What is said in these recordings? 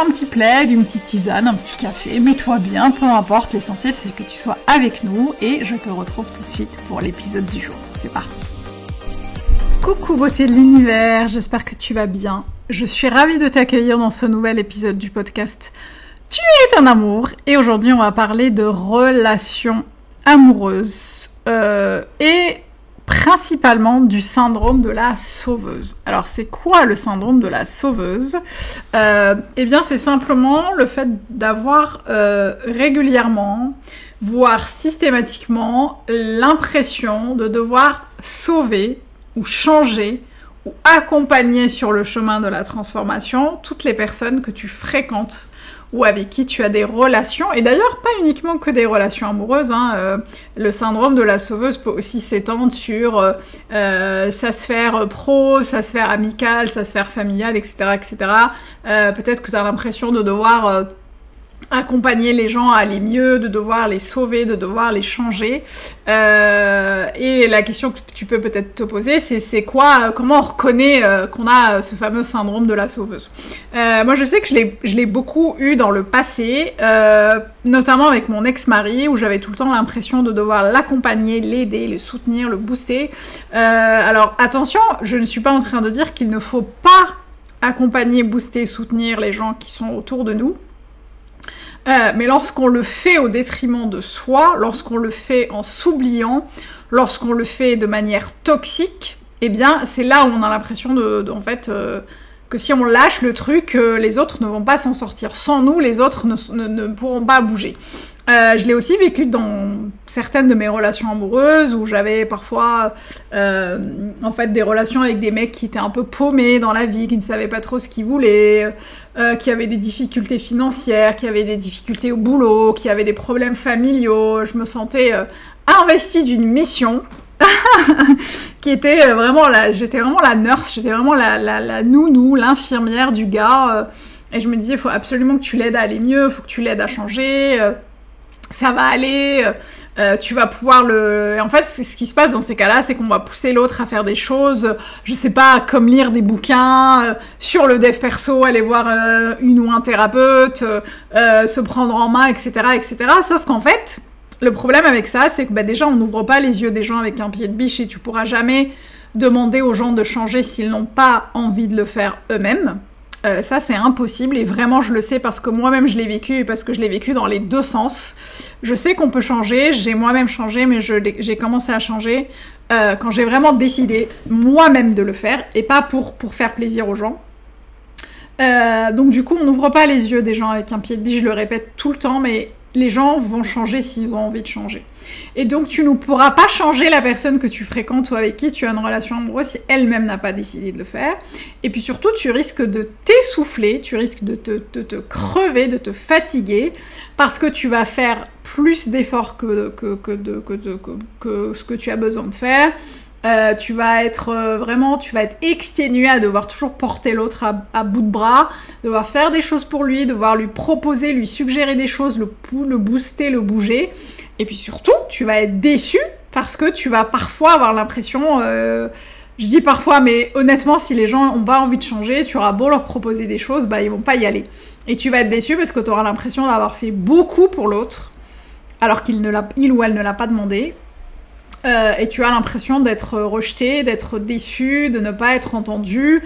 Un petit plaid, une petite tisane, un petit café mets-toi bien, peu importe, l'essentiel c'est que tu sois avec nous et je te retrouve tout de suite pour l'épisode du jour. C'est parti. Coucou beauté de l'univers, j'espère que tu vas bien. Je suis ravie de t'accueillir dans ce nouvel épisode du podcast Tu es un amour et aujourd'hui on va parler de relations amoureuses euh, et principalement du syndrome de la sauveuse. Alors c'est quoi le syndrome de la sauveuse? Euh, Eh bien c'est simplement le fait d'avoir euh, régulièrement, voire systématiquement, l'impression de devoir sauver ou changer ou accompagner sur le chemin de la transformation toutes les personnes que tu fréquentes ou avec qui tu as des relations, et d'ailleurs pas uniquement que des relations amoureuses, hein, euh, le syndrome de la sauveuse peut aussi s'étendre sur euh, euh, sa sphère pro, sa sphère amicale, sa sphère familiale, etc. etc. Peut-être que tu as l'impression de devoir accompagner les gens à aller mieux, de devoir les sauver, de devoir les changer. Euh, et la question que tu peux peut-être te poser, c'est c'est quoi, euh, comment on reconnaît euh, qu'on a ce fameux syndrome de la sauveuse? moi, je sais que je l'ai je l'ai beaucoup eu dans le passé, notamment avec mon ex-mari, où j'avais tout le temps l'impression de devoir l'accompagner, l'aider, le soutenir, le booster. alors attention, je ne suis pas en train de dire qu'il ne faut pas accompagner, booster, soutenir les gens qui sont autour de nous. Euh, mais lorsqu'on le fait au détriment de soi, lorsqu'on le fait en s'oubliant, lorsqu'on le fait de manière toxique, eh bien, c'est là où on a l'impression de, en fait, euh, que si on lâche le truc, euh, les autres ne vont pas s'en sortir. Sans nous, les autres ne pourront pas bouger. Euh, je l'ai aussi vécu dans certaines de mes relations amoureuses où j'avais parfois euh, en fait des relations avec des mecs qui étaient un peu paumés dans la vie, qui ne savaient pas trop ce qu'ils voulaient, euh, qui avaient des difficultés financières, qui avaient des difficultés au boulot, qui avaient des problèmes familiaux. Je me sentais investie d'une mission qui était vraiment la, j'étais vraiment la nurse, j'étais vraiment la, la, la nounou, l'infirmière du gars. et je me disais, il faut absolument que tu l'aides à aller mieux, faut que tu l'aides à changer ça va aller, euh, euh, tu vas pouvoir le... En fait, ce qui se passe dans ces cas-là, c'est qu'on va pousser l'autre à faire des choses, je sais pas, comme lire des bouquins, euh, sur le dev perso, aller voir une ou un thérapeute, se prendre en main, etc., etc. Sauf qu'en fait, le problème avec ça, c'est que bah, déjà, on n'ouvre pas les yeux des gens avec un pied de biche et tu pourras jamais demander aux gens de changer s'ils n'ont pas envie de le faire eux-mêmes. Euh, ça, c'est impossible et vraiment, je le sais parce que moi-même, je l'ai vécu et parce que je l'ai vécu dans les deux sens. Je sais qu'on peut changer, j'ai moi-même changé, mais j'ai commencé à changer euh, quand j'ai vraiment décidé moi-même de le faire et pas pour, faire plaisir aux gens. Euh, donc du coup, on n'ouvre pas les yeux des gens avec un pied de biche, je le répète tout le temps, mais les gens vont changer s'ils ont envie de changer. Et donc tu ne pourras pas changer la personne que tu fréquentes ou avec qui tu as une relation amoureuse si elle-même n'a pas décidé de le faire. Et puis surtout, tu risques de t'essouffler, tu risques de te, crever, de te fatiguer, parce que tu vas faire plus d'efforts que, que, que, ce que tu as besoin de faire. Euh, tu vas être euh, vraiment, tu vas être exténué à devoir toujours porter l'autre à, bout de bras, devoir faire des choses pour lui, devoir lui proposer, lui suggérer des choses, le, le booster, le bouger. Et puis surtout, tu vas être déçu parce que tu vas parfois avoir l'impression, euh, je dis parfois, mais honnêtement, si les gens ont pas envie de changer, tu auras beau leur proposer des choses, bah ils vont pas y aller. Et tu vas être déçu parce que tu auras l'impression d'avoir fait beaucoup pour l'autre alors qu'il ne l'a, ou elle ne l'a pas demandé. Euh, et tu as l'impression d'être rejeté, d'être déçu, de ne pas être entendu,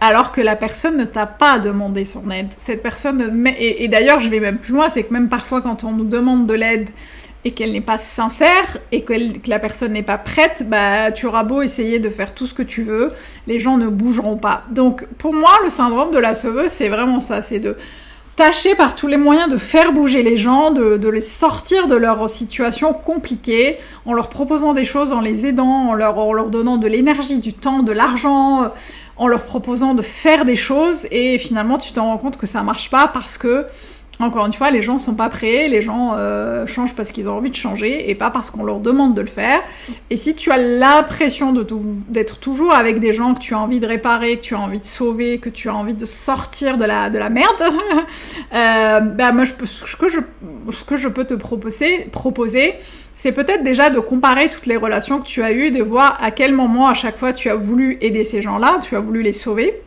alors que la personne ne t'a pas demandé son aide. Cette personne, et, et d'ailleurs, je vais même plus loin, c'est que même parfois quand on nous demande de l'aide et qu'elle n'est pas sincère et que la personne n'est pas prête, bah tu auras beau essayer de faire tout ce que tu veux, les gens ne bougeront pas. Donc pour moi, le syndrome de la sauveuse, c'est vraiment ça, c'est de tâcher par tous les moyens de faire bouger les gens, de, les sortir de leur situation compliquée, en leur proposant des choses, en les aidant, en leur, donnant de l'énergie, du temps, de l'argent, en leur proposant de faire des choses, et finalement tu t'en rends compte que ça marche pas parce que encore une fois, les gens sont pas prêts, les gens euh, changent parce qu'ils ont envie de changer et pas parce qu'on leur demande de le faire. Et si tu as l'impression d'être toujours avec des gens que tu as envie de réparer, que tu as envie de sauver, que tu as envie de sortir de la, de la merde, euh, ben moi, je peux, ce, que je, ce que je peux te proposer, proposer c'est peut-être déjà de comparer toutes les relations que tu as eues, de voir à quel moment à chaque fois tu as voulu aider ces gens-là, tu as voulu les sauver.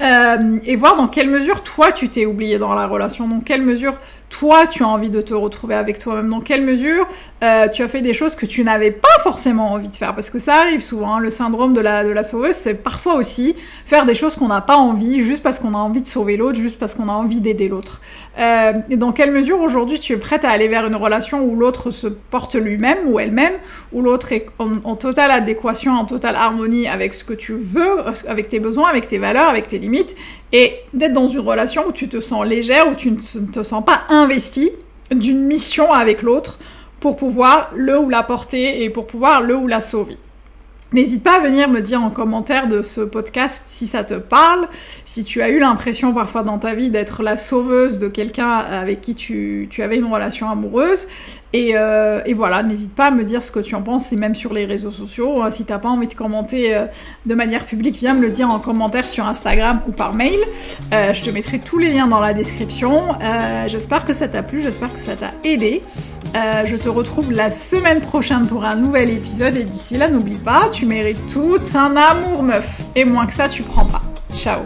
Euh, et voir dans quelle mesure toi tu t'es oublié dans la relation, dans quelle mesure toi tu as envie de te retrouver avec toi-même, dans quelle mesure euh, tu as fait des choses que tu n'avais pas forcément envie de faire, parce que ça arrive souvent, hein, le syndrome de la, sauveuse, c'est parfois aussi faire des choses qu'on n'a pas envie, juste parce qu'on a envie de sauver l'autre, juste parce qu'on a envie d'aider l'autre. Euh, et dans quelle mesure aujourd'hui tu es prête à aller vers une relation où l'autre se porte lui-même ou elle-même, où l'autre est en totale adéquation, en totale harmonie avec ce que tu veux, avec tes besoins, avec tes valeurs, avec tes et d'être dans une relation où tu te sens légère, où tu ne te sens pas investi d'une mission avec l'autre pour pouvoir le ou la porter et pour pouvoir le ou la sauver. N'hésite pas à venir me dire en commentaire de ce podcast si ça te parle, si tu as eu l'impression parfois dans ta vie d'être la sauveuse de quelqu'un avec qui tu, avais une relation amoureuse. Et, euh, et voilà, n'hésite pas à me dire ce que tu en penses, et même sur les réseaux sociaux. Si t'as pas envie de commenter euh, de manière publique, viens me le dire en commentaire sur Instagram ou par mail. Euh, je te mettrai tous les liens dans la description. Euh, j'espère que ça t'a plu, j'espère que ça t'a aidé. Euh, je te retrouve la semaine prochaine pour un nouvel épisode, et d'ici là, n'oublie pas, tu mérites tout un amour, meuf. Et moins que ça, tu prends pas. Ciao